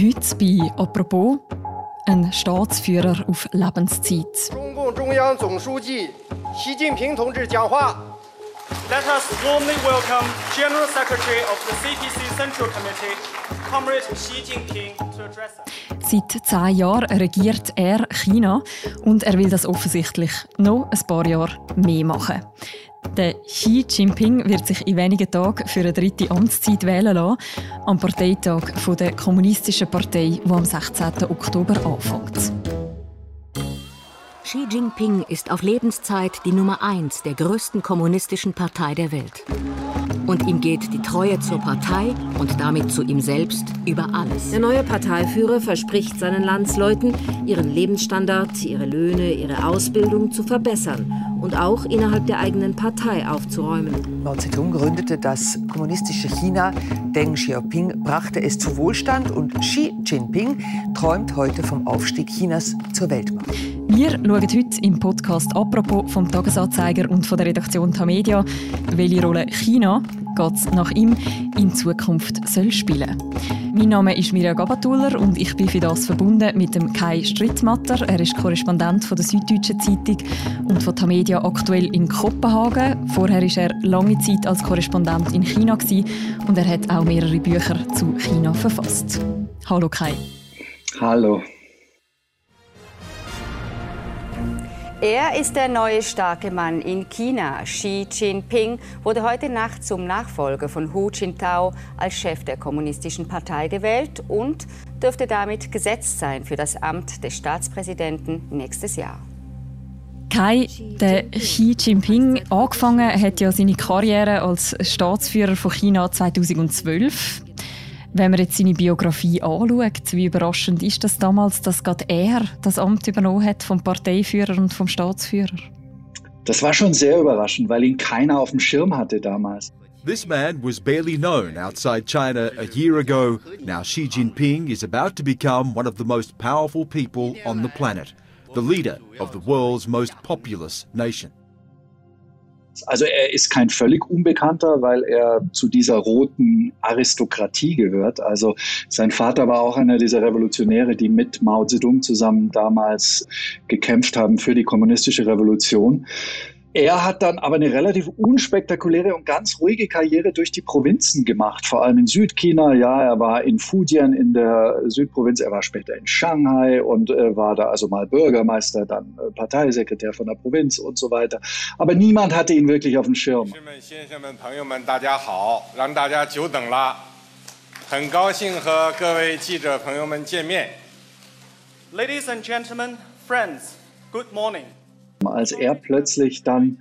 Heute bei «Apropos» ein Staatsführer auf Lebenszeit. Let us warmly welcome General Secretary of the CPC Central Committee, Comrade Xi Jinping, to address us. Seit zehn Jahren regiert er China und er will das offensichtlich noch ein paar Jahre mehr machen. Der Xi Jinping wird sich in wenigen Tagen für eine dritte Amtszeit wählen lassen, am Parteitag der Kommunistischen Partei, der am 16. Oktober anfängt. Xi Jinping ist auf Lebenszeit die Nummer eins der größten kommunistischen Partei der Welt. Und ihm geht die Treue zur Partei und damit zu ihm selbst über alles. Der neue Parteiführer verspricht seinen Landsleuten, ihren Lebensstandard, ihre Löhne, ihre Ausbildung zu verbessern und auch innerhalb der eigenen Partei aufzuräumen. Mao Zedong gründete das kommunistische China. Deng Xiaoping brachte es zu Wohlstand und Xi Jinping träumt heute vom Aufstieg Chinas zur Weltmacht. Wir schauen heute im Podcast «Apropos» vom Tagesanzeiger und von der Redaktion Tamedia, welche Rolle China geht nach ihm in Zukunft soll spielen Mein Name ist Mirja Gabatuller und ich bin für das verbunden mit dem Kai Strittmatter. Er ist Korrespondent von der Süddeutschen Zeitung und von Tamedia aktuell in Kopenhagen. Vorher war er lange Zeit als Korrespondent in China und er hat auch mehrere Bücher zu China verfasst. Hallo Kai. Hallo. Er ist der neue starke Mann in China. Xi Jinping wurde heute Nacht zum Nachfolger von Hu Jintao als Chef der Kommunistischen Partei gewählt und dürfte damit gesetzt sein für das Amt des Staatspräsidenten nächstes Jahr. Kai, der Xi Jinping, angefangen hat ja seine Karriere als Staatsführer von China 2012. Wenn man jetzt seine Biografie anschaut, wie überraschend ist das damals, dass gerade er das Amt übernommen hat vom Parteiführer und vom Staatsführer? Das war schon sehr überraschend, weil ihn keiner auf dem Schirm hatte damals. This man was barely known outside China a year ago. Now Xi Jinping is about to become one of the most powerful people on the planet, the leader of the world's most populous nation. Also er ist kein völlig Unbekannter, weil er zu dieser roten Aristokratie gehört. Also sein Vater war auch einer dieser Revolutionäre, die mit Mao Zedong zusammen damals gekämpft haben für die kommunistische Revolution. Er hat dann aber eine relativ unspektakuläre und ganz ruhige Karriere durch die Provinzen gemacht, vor allem in Südchina. Ja, er war in Fujian in der Südprovinz, er war später in Shanghai und äh, war da also mal Bürgermeister, dann äh, Parteisekretär von der Provinz und so weiter. Aber niemand hatte ihn wirklich auf dem Schirm. Ladies and gentlemen, friends, good morning. Als er plötzlich dann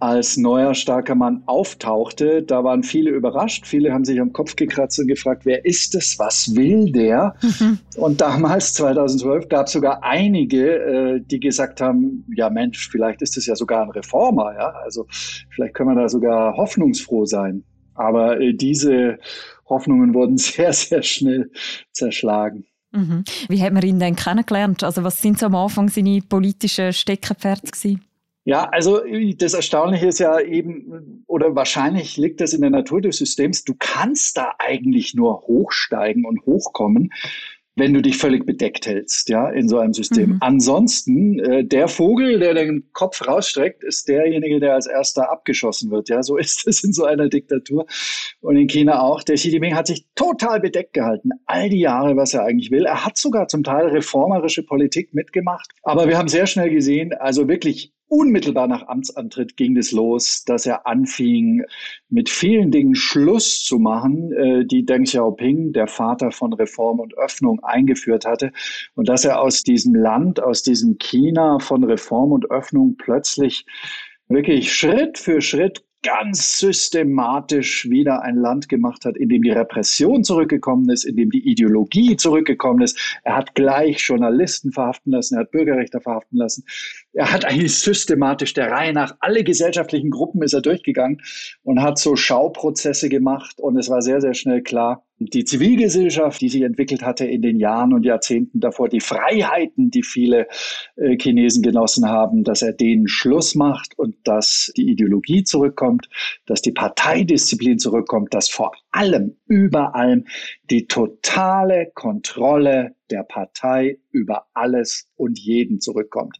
als neuer starker Mann auftauchte, da waren viele überrascht. Viele haben sich am Kopf gekratzt und gefragt, wer ist es? Was will der? Mhm. Und damals, 2012, gab es sogar einige, äh, die gesagt haben, ja Mensch, vielleicht ist es ja sogar ein Reformer. Ja? Also vielleicht können wir da sogar hoffnungsfroh sein. Aber äh, diese Hoffnungen wurden sehr, sehr schnell zerschlagen. Mhm. Wie hat man ihn denn kennengelernt? Also was sind so am Anfang seine politischen Steckenpferde gewesen? Ja, also das Erstaunliche ist ja eben, oder wahrscheinlich liegt das in der Natur des Systems, du kannst da eigentlich nur hochsteigen und hochkommen, wenn du dich völlig bedeckt hältst, ja, in so einem System. Mhm. Ansonsten, äh, der Vogel, der den Kopf rausstreckt, ist derjenige, der als erster abgeschossen wird, ja. So ist es in so einer Diktatur. Und in China auch. Der Xi Jinping hat sich total bedeckt gehalten. All die Jahre, was er eigentlich will. Er hat sogar zum Teil reformerische Politik mitgemacht. Aber wir haben sehr schnell gesehen, also wirklich unmittelbar nach Amtsantritt ging es los, dass er anfing, mit vielen Dingen Schluss zu machen, äh, die Deng Xiaoping, der Vater von Reform und Öffnung, eingeführt hatte. Und dass er aus diesem Land, aus diesem China von Reform und Öffnung plötzlich wirklich Schritt für Schritt ganz systematisch wieder ein Land gemacht hat, in dem die Repression zurückgekommen ist, in dem die Ideologie zurückgekommen ist. Er hat gleich Journalisten verhaften lassen, er hat Bürgerrechte verhaften lassen. Er hat eigentlich systematisch der Reihe nach alle gesellschaftlichen Gruppen ist er durchgegangen und hat so Schauprozesse gemacht und es war sehr, sehr schnell klar, die Zivilgesellschaft, die sich entwickelt hatte in den Jahren und Jahrzehnten davor, die Freiheiten, die viele äh, Chinesen genossen haben, dass er denen Schluss macht und dass die Ideologie zurückkommt, dass die Parteidisziplin zurückkommt, dass vor allem, über allem die totale Kontrolle der Partei über alles und jeden zurückkommt.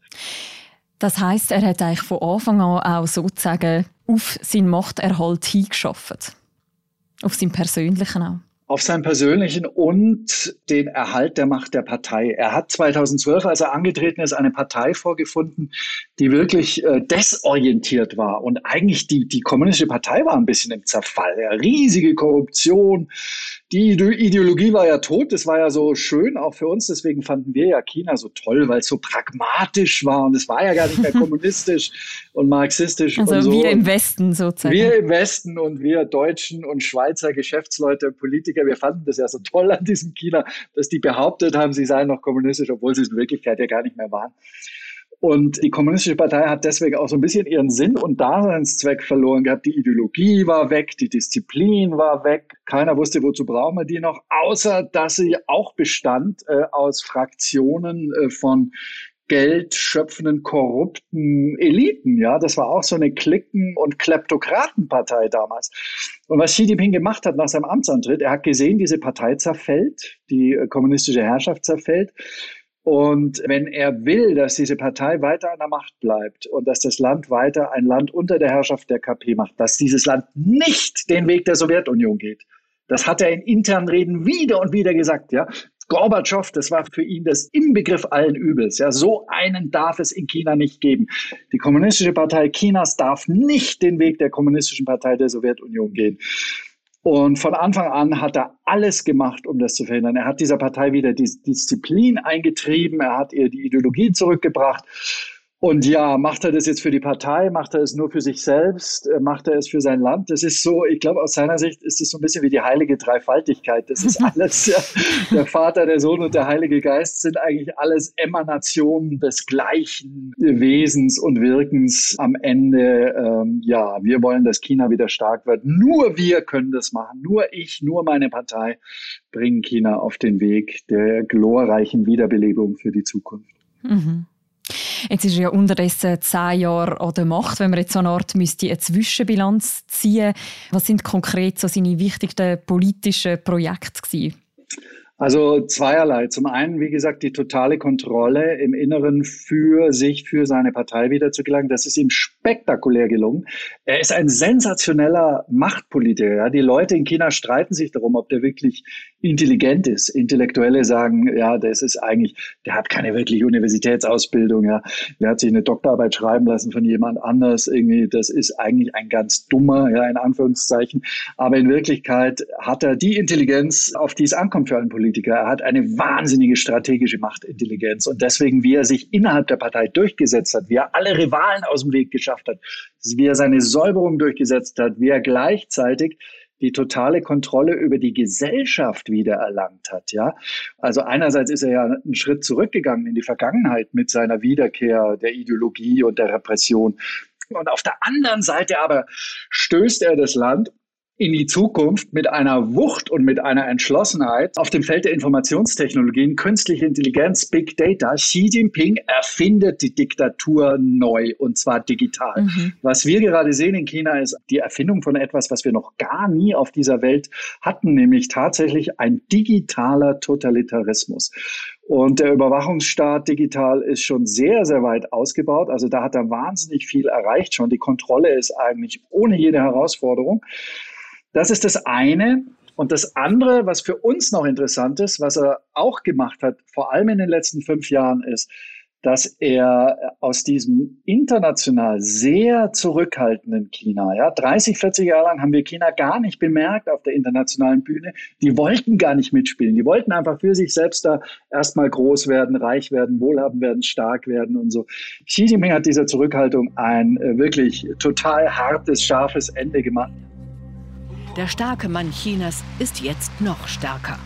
Das heißt, er hat eigentlich von Anfang an auch sozusagen auf seinen Machterhalt hingeschafft. Auf seinen persönlichen auch auf seinen persönlichen und den Erhalt der Macht der Partei. Er hat 2012, als er angetreten ist, eine Partei vorgefunden, die wirklich äh, desorientiert war. Und eigentlich die, die kommunistische Partei war ein bisschen im Zerfall. Ja, riesige Korruption. Die Ideologie war ja tot. Das war ja so schön auch für uns. Deswegen fanden wir ja China so toll, weil es so pragmatisch war. Und es war ja gar nicht mehr kommunistisch und marxistisch. Also und so. wir im Westen sozusagen. Wir im Westen und wir Deutschen und Schweizer Geschäftsleute und Politiker Politiker, wir fanden das ja so toll an diesem China, dass die behauptet haben, sie seien noch kommunistisch, obwohl sie es in Wirklichkeit ja gar nicht mehr waren. Und die Kommunistische Partei hat deswegen auch so ein bisschen ihren Sinn und Daseinszweck verloren gehabt. Die Ideologie war weg, die Disziplin war weg. Keiner wusste, wozu brauchen wir die noch, außer dass sie auch bestand äh, aus Fraktionen äh, von geldschöpfenden, korrupten Eliten. Ja, das war auch so eine Klicken- und Kleptokratenpartei damals. Und was Xi Jinping gemacht hat nach seinem Amtsantritt, er hat gesehen, diese Partei zerfällt, die äh, kommunistische Herrschaft zerfällt. Und wenn er will, dass diese Partei weiter an der Macht bleibt und dass das Land weiter ein Land unter der Herrschaft der KP macht, dass dieses Land nicht den Weg der Sowjetunion geht, das hat er in internen Reden wieder und wieder gesagt, ja. Gorbatschow, das war für ihn das Inbegriff allen Übels. Ja, so einen darf es in China nicht geben. Die Kommunistische Partei Chinas darf nicht den Weg der Kommunistischen Partei der Sowjetunion gehen. Und von Anfang an hat er alles gemacht, um das zu verhindern. Er hat dieser Partei wieder die Disziplin eingetrieben, er hat ihr die Ideologie zurückgebracht. Und ja, macht er das jetzt für die Partei? Macht er es nur für sich selbst? Äh, macht er es für sein Land? Das ist so, ich glaube, aus seiner Sicht ist es so ein bisschen wie die heilige Dreifaltigkeit. Das ist alles, ja, der Vater, der Sohn und der Heilige Geist sind eigentlich alles Emanationen des gleichen Wesens und Wirkens am Ende. Ähm, ja, wir wollen, dass China wieder stark wird. Nur wir können das machen. Nur ich, nur meine Partei bringen China auf den Weg der glorreichen Wiederbelebung für die Zukunft. Mhm. Jetzt ist ja unterdessen zehn Jahre an der Macht. Wenn man jetzt so eine Art müsste eine Zwischenbilanz ziehen, was sind konkret so seine wichtigsten politischen Projekte gewesen? Also zweierlei. Zum einen, wie gesagt, die totale Kontrolle im Inneren für sich, für seine Partei wieder zu gelangen. Das ist ihm spektakulär gelungen. Er ist ein sensationeller Machtpolitiker. Ja. Die Leute in China streiten sich darum, ob der wirklich intelligent ist. Intellektuelle sagen, ja, das ist eigentlich, der hat keine wirkliche Universitätsausbildung. Ja. Der hat sich eine Doktorarbeit schreiben lassen von jemand anders. Irgendwie, das ist eigentlich ein ganz dummer, ja, in Anführungszeichen. Aber in Wirklichkeit hat er die Intelligenz, auf die es ankommt für einen Politiker. Er hat eine wahnsinnige strategische Machtintelligenz. Und deswegen, wie er sich innerhalb der Partei durchgesetzt hat, wie er alle Rivalen aus dem Weg geschafft hat, wie er seine Säuberung durchgesetzt hat, wie er gleichzeitig die totale Kontrolle über die Gesellschaft wieder erlangt hat, ja. Also einerseits ist er ja einen Schritt zurückgegangen in die Vergangenheit mit seiner Wiederkehr der Ideologie und der Repression. Und auf der anderen Seite aber stößt er das Land in die Zukunft mit einer Wucht und mit einer Entschlossenheit auf dem Feld der Informationstechnologien, künstliche Intelligenz, Big Data. Xi Jinping erfindet die Diktatur neu und zwar digital. Mhm. Was wir gerade sehen in China ist die Erfindung von etwas, was wir noch gar nie auf dieser Welt hatten, nämlich tatsächlich ein digitaler Totalitarismus. Und der Überwachungsstaat digital ist schon sehr, sehr weit ausgebaut. Also da hat er wahnsinnig viel erreicht schon. Die Kontrolle ist eigentlich ohne jede Herausforderung. Das ist das eine. Und das andere, was für uns noch interessant ist, was er auch gemacht hat, vor allem in den letzten fünf Jahren, ist, dass er aus diesem international sehr zurückhaltenden China, ja, 30, 40 Jahre lang haben wir China gar nicht bemerkt auf der internationalen Bühne. Die wollten gar nicht mitspielen. Die wollten einfach für sich selbst da erstmal groß werden, reich werden, wohlhabend werden, stark werden und so. Xi Jinping hat dieser Zurückhaltung ein äh, wirklich total hartes, scharfes Ende gemacht. Der starke Mann Chinas ist jetzt noch stärker.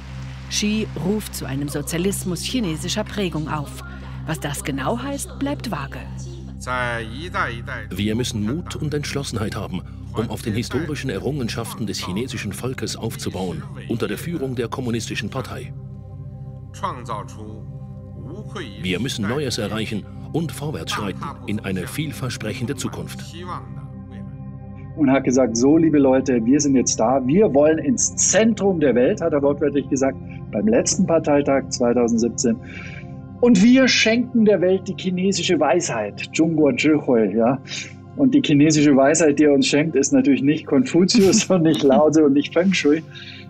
Xi ruft zu einem Sozialismus chinesischer Prägung auf. Was das genau heißt, bleibt vage. Wir müssen Mut und Entschlossenheit haben, um auf den historischen Errungenschaften des chinesischen Volkes aufzubauen, unter der Führung der Kommunistischen Partei. Wir müssen Neues erreichen und vorwärts schreiten in eine vielversprechende Zukunft. Und hat gesagt, so liebe Leute, wir sind jetzt da, wir wollen ins Zentrum der Welt, hat er wortwörtlich gesagt, beim letzten Parteitag 2017. Und wir schenken der Welt die chinesische Weisheit, Zhongguo Zhihui, ja. Und die chinesische Weisheit, die er uns schenkt, ist natürlich nicht Konfuzius und nicht Lao Tse und nicht Feng Shui,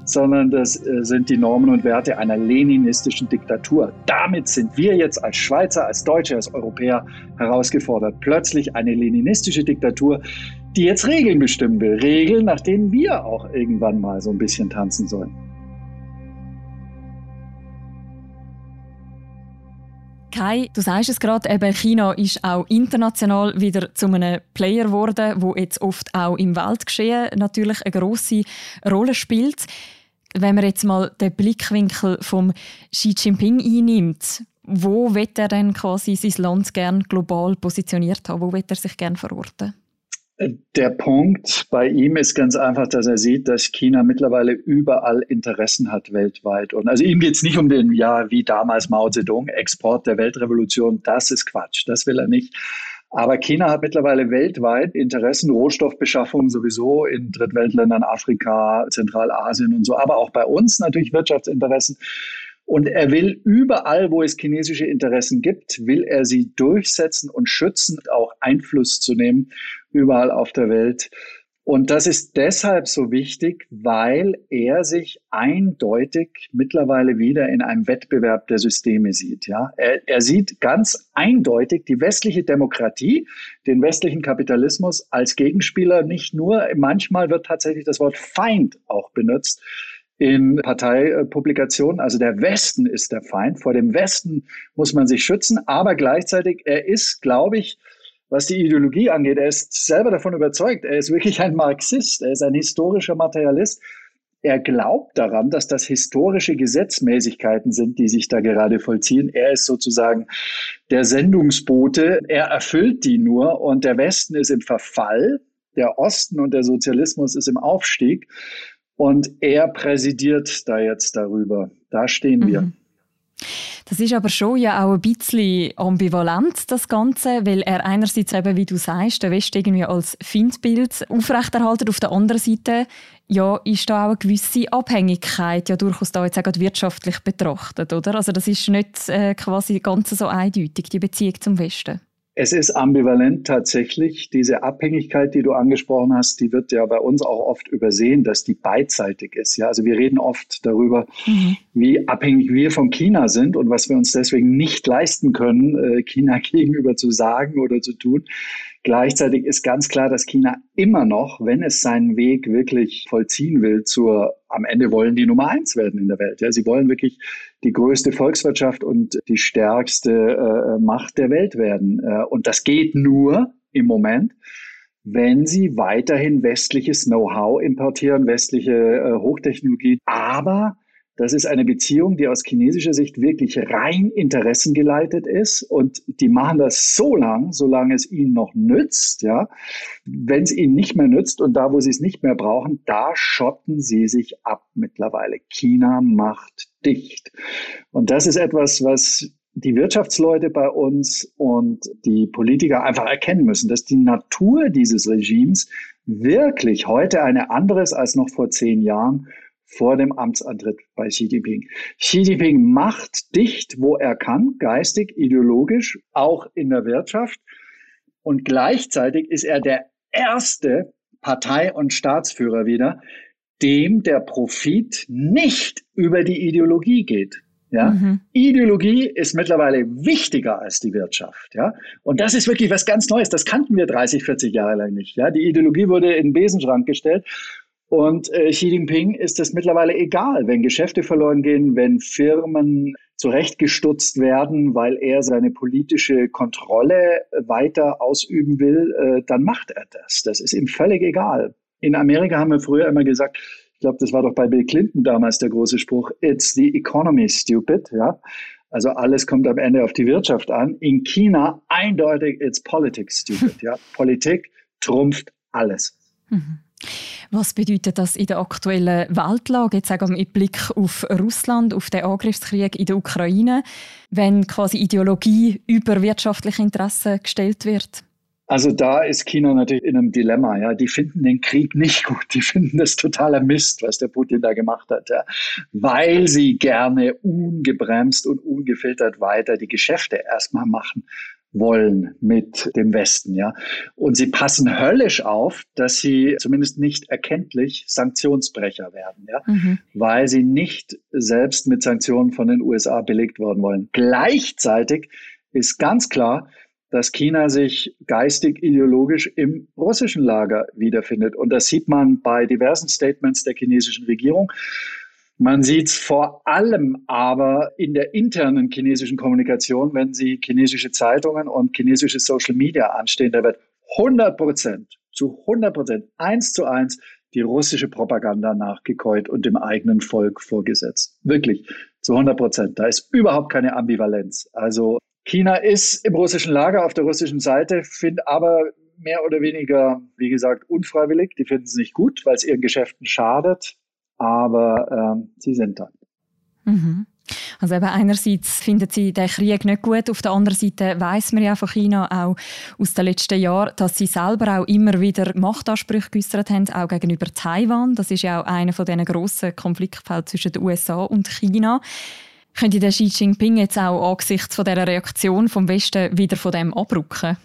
sondern das äh, sind die Normen und Werte einer leninistischen Diktatur. Damit sind wir jetzt als Schweizer, als Deutsche, als Europäer herausgefordert. Plötzlich eine leninistische Diktatur, die jetzt Regeln bestimmen will. Regeln, nach denen wir auch irgendwann mal so ein bisschen tanzen sollen. Kai, du sagst es gerade, eben China ist auch international wieder zu einem Player geworden, wo jetzt oft auch im Weltgeschehen natürlich eine große Rolle spielt. Wenn man jetzt mal den Blickwinkel vom Xi Jinping einnimmt, wo wird er denn quasi sein Land gern global positioniert haben? Wo wird er sich gern verorten? Der Punkt bei ihm ist ganz einfach, dass er sieht, dass China mittlerweile überall Interessen hat weltweit. Und also ihm geht es nicht um den, ja, wie damals Mao Zedong, Export der Weltrevolution. Das ist Quatsch. Das will er nicht. Aber China hat mittlerweile weltweit Interessen, Rohstoffbeschaffung sowieso in Drittweltländern, Afrika, Zentralasien und so, aber auch bei uns natürlich Wirtschaftsinteressen. Und er will überall, wo es chinesische Interessen gibt, will er sie durchsetzen und schützen, auch Einfluss zu nehmen, überall auf der Welt. Und das ist deshalb so wichtig, weil er sich eindeutig mittlerweile wieder in einem Wettbewerb der Systeme sieht. Ja, er, er sieht ganz eindeutig die westliche Demokratie, den westlichen Kapitalismus als Gegenspieler. Nicht nur, manchmal wird tatsächlich das Wort Feind auch benutzt in Parteipublikationen. Also der Westen ist der Feind. Vor dem Westen muss man sich schützen. Aber gleichzeitig, er ist, glaube ich, was die Ideologie angeht, er ist selber davon überzeugt. Er ist wirklich ein Marxist. Er ist ein historischer Materialist. Er glaubt daran, dass das historische Gesetzmäßigkeiten sind, die sich da gerade vollziehen. Er ist sozusagen der Sendungsbote. Er erfüllt die nur und der Westen ist im Verfall. Der Osten und der Sozialismus ist im Aufstieg. Und er präsidiert da jetzt darüber. Da stehen wir. Mhm. Das ist aber schon ja auch ein bisschen ambivalent, das Ganze, weil er einerseits eben, wie du sagst, der West irgendwie als Feindbild aufrechterhalten, auf der anderen Seite ja, ist da auch eine gewisse Abhängigkeit ja durchaus da jetzt auch wirtschaftlich betrachtet, oder? Also das ist nicht äh, quasi ganz so eindeutig, die Beziehung zum Westen. Es ist ambivalent tatsächlich. Diese Abhängigkeit, die du angesprochen hast, die wird ja bei uns auch oft übersehen, dass die beidseitig ist. Ja, also wir reden oft darüber, mhm. wie abhängig wir von China sind und was wir uns deswegen nicht leisten können, äh, China gegenüber zu sagen oder zu tun. Gleichzeitig ist ganz klar, dass China immer noch, wenn es seinen Weg wirklich vollziehen will, zur, am Ende wollen die Nummer eins werden in der Welt. Ja, sie wollen wirklich die größte Volkswirtschaft und die stärkste äh, Macht der Welt werden. Äh, und das geht nur im Moment, wenn sie weiterhin westliches Know-how importieren, westliche äh, Hochtechnologie, aber das ist eine Beziehung, die aus chinesischer Sicht wirklich rein interessengeleitet ist. Und die machen das so lang, solange es ihnen noch nützt. Ja, wenn es ihnen nicht mehr nützt und da, wo sie es nicht mehr brauchen, da schotten sie sich ab mittlerweile. China macht dicht. Und das ist etwas, was die Wirtschaftsleute bei uns und die Politiker einfach erkennen müssen, dass die Natur dieses Regimes wirklich heute eine andere ist als noch vor zehn Jahren vor dem Amtsantritt bei Xi Jinping. Xi Jinping macht dicht, wo er kann, geistig, ideologisch, auch in der Wirtschaft. Und gleichzeitig ist er der erste Partei- und Staatsführer wieder, dem der Profit nicht über die Ideologie geht. Ja? Mhm. Ideologie ist mittlerweile wichtiger als die Wirtschaft. Ja? Und das ist wirklich was ganz Neues. Das kannten wir 30, 40 Jahre lang nicht. Ja? Die Ideologie wurde in den Besenschrank gestellt und äh, Xi Jinping ist es mittlerweile egal, wenn Geschäfte verloren gehen, wenn Firmen zurechtgestutzt werden, weil er seine politische Kontrolle weiter ausüben will, äh, dann macht er das. Das ist ihm völlig egal. In Amerika haben wir früher immer gesagt, ich glaube, das war doch bei Bill Clinton damals der große Spruch, it's the economy stupid, ja. Also alles kommt am Ende auf die Wirtschaft an. In China eindeutig, it's politics stupid. Ja? Politik trumpft alles. Mhm. Was bedeutet das in der aktuellen Weltlage, jetzt sagen wir mit Blick auf Russland, auf den Angriffskrieg in der Ukraine, wenn quasi Ideologie über wirtschaftliche Interessen gestellt wird? Also da ist China natürlich in einem Dilemma. Ja, die finden den Krieg nicht gut. Die finden das totaler Mist, was der Putin da gemacht hat, ja. weil sie gerne ungebremst und ungefiltert weiter die Geschäfte erstmal machen wollen mit dem Westen, ja. Und sie passen höllisch auf, dass sie zumindest nicht erkenntlich Sanktionsbrecher werden, ja, mhm. weil sie nicht selbst mit Sanktionen von den USA belegt worden wollen. Gleichzeitig ist ganz klar, dass China sich geistig ideologisch im russischen Lager wiederfindet. Und das sieht man bei diversen Statements der chinesischen Regierung. Man sieht es vor allem aber in der internen chinesischen Kommunikation, wenn Sie chinesische Zeitungen und chinesische Social Media anstehen, da wird 100 Prozent, zu 100 Prozent, eins zu eins die russische Propaganda nachgekäut und dem eigenen Volk vorgesetzt. Wirklich, zu 100 Prozent. Da ist überhaupt keine Ambivalenz. Also China ist im russischen Lager auf der russischen Seite, findet aber mehr oder weniger, wie gesagt, unfreiwillig. Die finden es nicht gut, weil es ihren Geschäften schadet aber ähm, sie sind da. Mhm. Also eben einerseits findet sie den Krieg nicht gut, auf der anderen Seite weiß man ja von China auch aus den letzten Jahren, dass sie selber auch immer wieder Machtansprüche geäußert haben, auch gegenüber Taiwan. Das ist ja auch einer von diesen grossen Konfliktfeldern zwischen den USA und China. Könnte der Xi Jinping jetzt auch angesichts von dieser Reaktion vom Westen wieder von dem abrücken?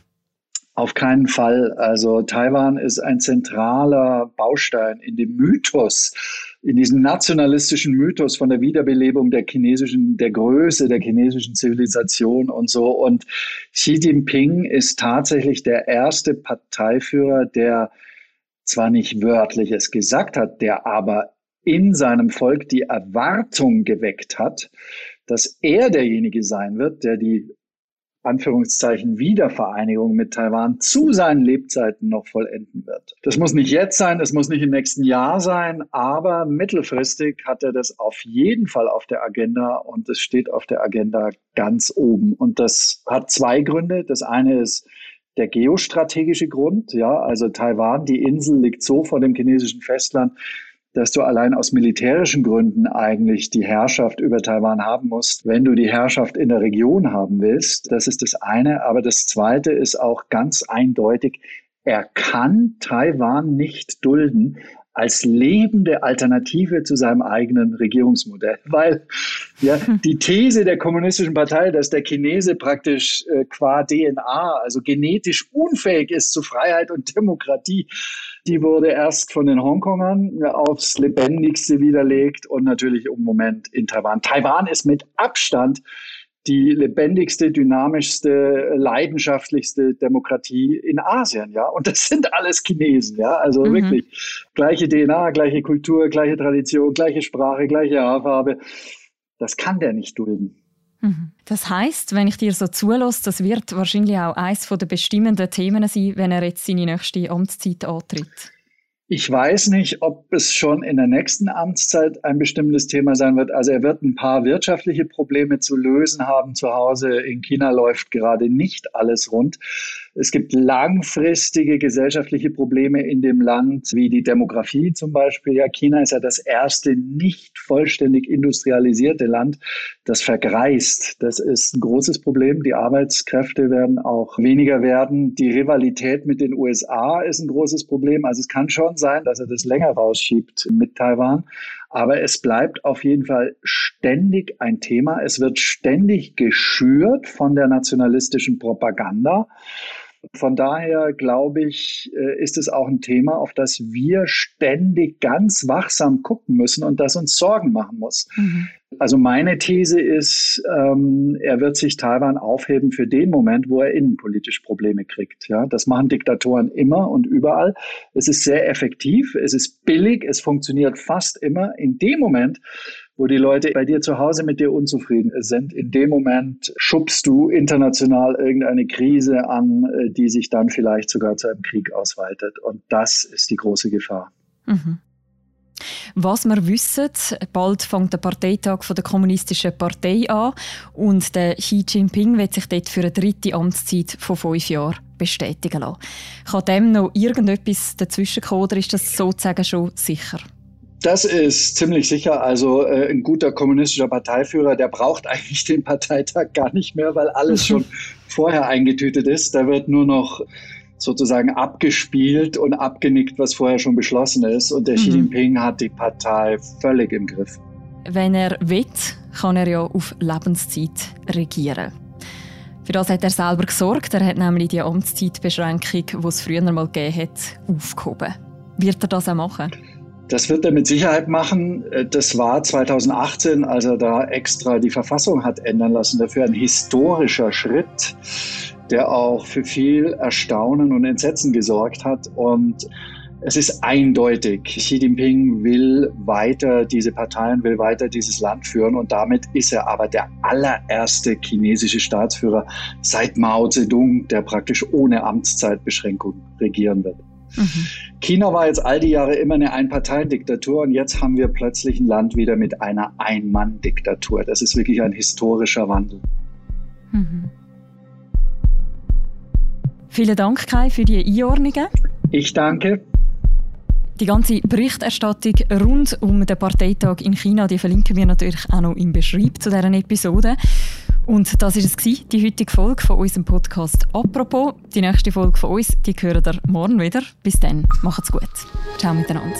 Auf keinen Fall. Also Taiwan ist ein zentraler Baustein in dem Mythos in diesem nationalistischen Mythos von der Wiederbelebung der chinesischen, der Größe der chinesischen Zivilisation und so. Und Xi Jinping ist tatsächlich der erste Parteiführer, der zwar nicht wörtlich es gesagt hat, der aber in seinem Volk die Erwartung geweckt hat, dass er derjenige sein wird, der die Anführungszeichen Wiedervereinigung mit Taiwan zu seinen Lebzeiten noch vollenden wird. Das muss nicht jetzt sein, es muss nicht im nächsten Jahr sein, aber mittelfristig hat er das auf jeden Fall auf der Agenda und es steht auf der Agenda ganz oben. Und das hat zwei Gründe. Das eine ist der geostrategische Grund, ja, also Taiwan, die Insel liegt so vor dem chinesischen Festland, dass du allein aus militärischen Gründen eigentlich die Herrschaft über Taiwan haben musst, wenn du die Herrschaft in der Region haben willst. Das ist das eine. Aber das zweite ist auch ganz eindeutig, er kann Taiwan nicht dulden, als lebende Alternative zu seinem eigenen Regierungsmodell. Weil ja, die These der Kommunistischen Partei, dass der Chinese praktisch äh, qua DNA, also genetisch unfähig ist zu Freiheit und Demokratie, die wurde erst von den Hongkongern aufs lebendigste widerlegt und natürlich im Moment in Taiwan. Taiwan ist mit Abstand die lebendigste, dynamischste, leidenschaftlichste Demokratie in Asien, ja. Und das sind alles Chinesen, ja. Also mhm. wirklich gleiche DNA, gleiche Kultur, gleiche Tradition, gleiche Sprache, gleiche Haarfarbe. Das kann der nicht dulden. Mhm. Das heißt, wenn ich dir so zulasse, das wird wahrscheinlich auch eines der bestimmenden Themen sein, wenn er jetzt seine nächste Amtszeit antritt. Ich weiß nicht, ob es schon in der nächsten Amtszeit ein bestimmtes Thema sein wird. Also er wird ein paar wirtschaftliche Probleme zu lösen haben zu Hause. In China läuft gerade nicht alles rund. Es gibt langfristige gesellschaftliche Probleme in dem Land, wie die Demografie zum Beispiel. Ja, China ist ja das erste nicht vollständig industrialisierte Land, das vergreist. Das ist ein großes Problem. Die Arbeitskräfte werden auch weniger werden. Die Rivalität mit den USA ist ein großes Problem. Also es kann schon sein, dass er das länger rausschiebt mit Taiwan. Aber es bleibt auf jeden Fall ständig ein Thema. Es wird ständig geschürt von der nationalistischen Propaganda. Von daher glaube ich, äh, ist es auch ein Thema, auf das wir ständig ganz wachsam gucken müssen und das uns Sorgen machen muss. Mhm. Also meine These ist, ähm, er wird sich Taiwan aufheben für den Moment, wo er innenpolitisch Probleme kriegt. Ja, das machen Diktatoren immer und überall. Es ist sehr effektiv, es ist billig, es funktioniert fast immer. In dem Moment, wo die Leute bei dir zu Hause mit dir unzufrieden sind. In dem Moment schubst du international irgendeine Krise an, äh, die sich dann vielleicht sogar zu einem Krieg ausweitet. Und das ist die große Gefahr. Mhm. Was wir wissen, bald fängt der Parteitag der Kommunistischen Partei an und der Xi Jinping wird sich dort für eine dritte Amtszeit von fünf Jahren bestätigen lassen. Kann dem noch irgendetwas dazwischenkommen oder ist das sozusagen schon sicher? Das ist ziemlich sicher. Also äh, ein guter kommunistischer Parteiführer, der braucht eigentlich den Parteitag gar nicht mehr, weil alles schon vorher eingetütet ist. Da wird nur noch sozusagen abgespielt und abgenickt, was vorher schon beschlossen ist. Und der mhm. Xi Jinping hat die Partei völlig im Griff. Wenn er will, kann er ja auf Lebenszeit regieren. Für das hat er selber gesorgt. Er hat nämlich die Amtszeitbeschränkung, die es früher mal gegeben hat, aufgehoben. Wird er das auch machen? Das wird er mit Sicherheit machen. Das war 2018, als er da extra die Verfassung hat ändern lassen, dafür ein historischer Schritt, der auch für viel Erstaunen und Entsetzen gesorgt hat. Und es ist eindeutig, Xi Jinping will weiter diese Parteien, will weiter dieses Land führen und damit ist er aber der allererste chinesische Staatsführer seit Mao Zedong, der praktisch ohne Amtszeitbeschränkung regieren wird. Mhm. China war jetzt all die Jahre immer eine Einparteiendiktatur und jetzt haben wir plötzlich ein Land wieder mit einer Ein-Mann-Diktatur. Das ist wirklich ein historischer Wandel. Mhm. Vielen Dank, Kai, für die Einordnungen. Ich danke. Die ganze Berichterstattung rund um den Parteitag in China, die verlinken wir natürlich auch noch im Beschreib zu dieser Episode. Und das war es, die heutige Folge von unserem Podcast «Apropos». Die nächste Folge von uns, die hören ihr morgen wieder. Bis dann, macht's gut. Ciao miteinander.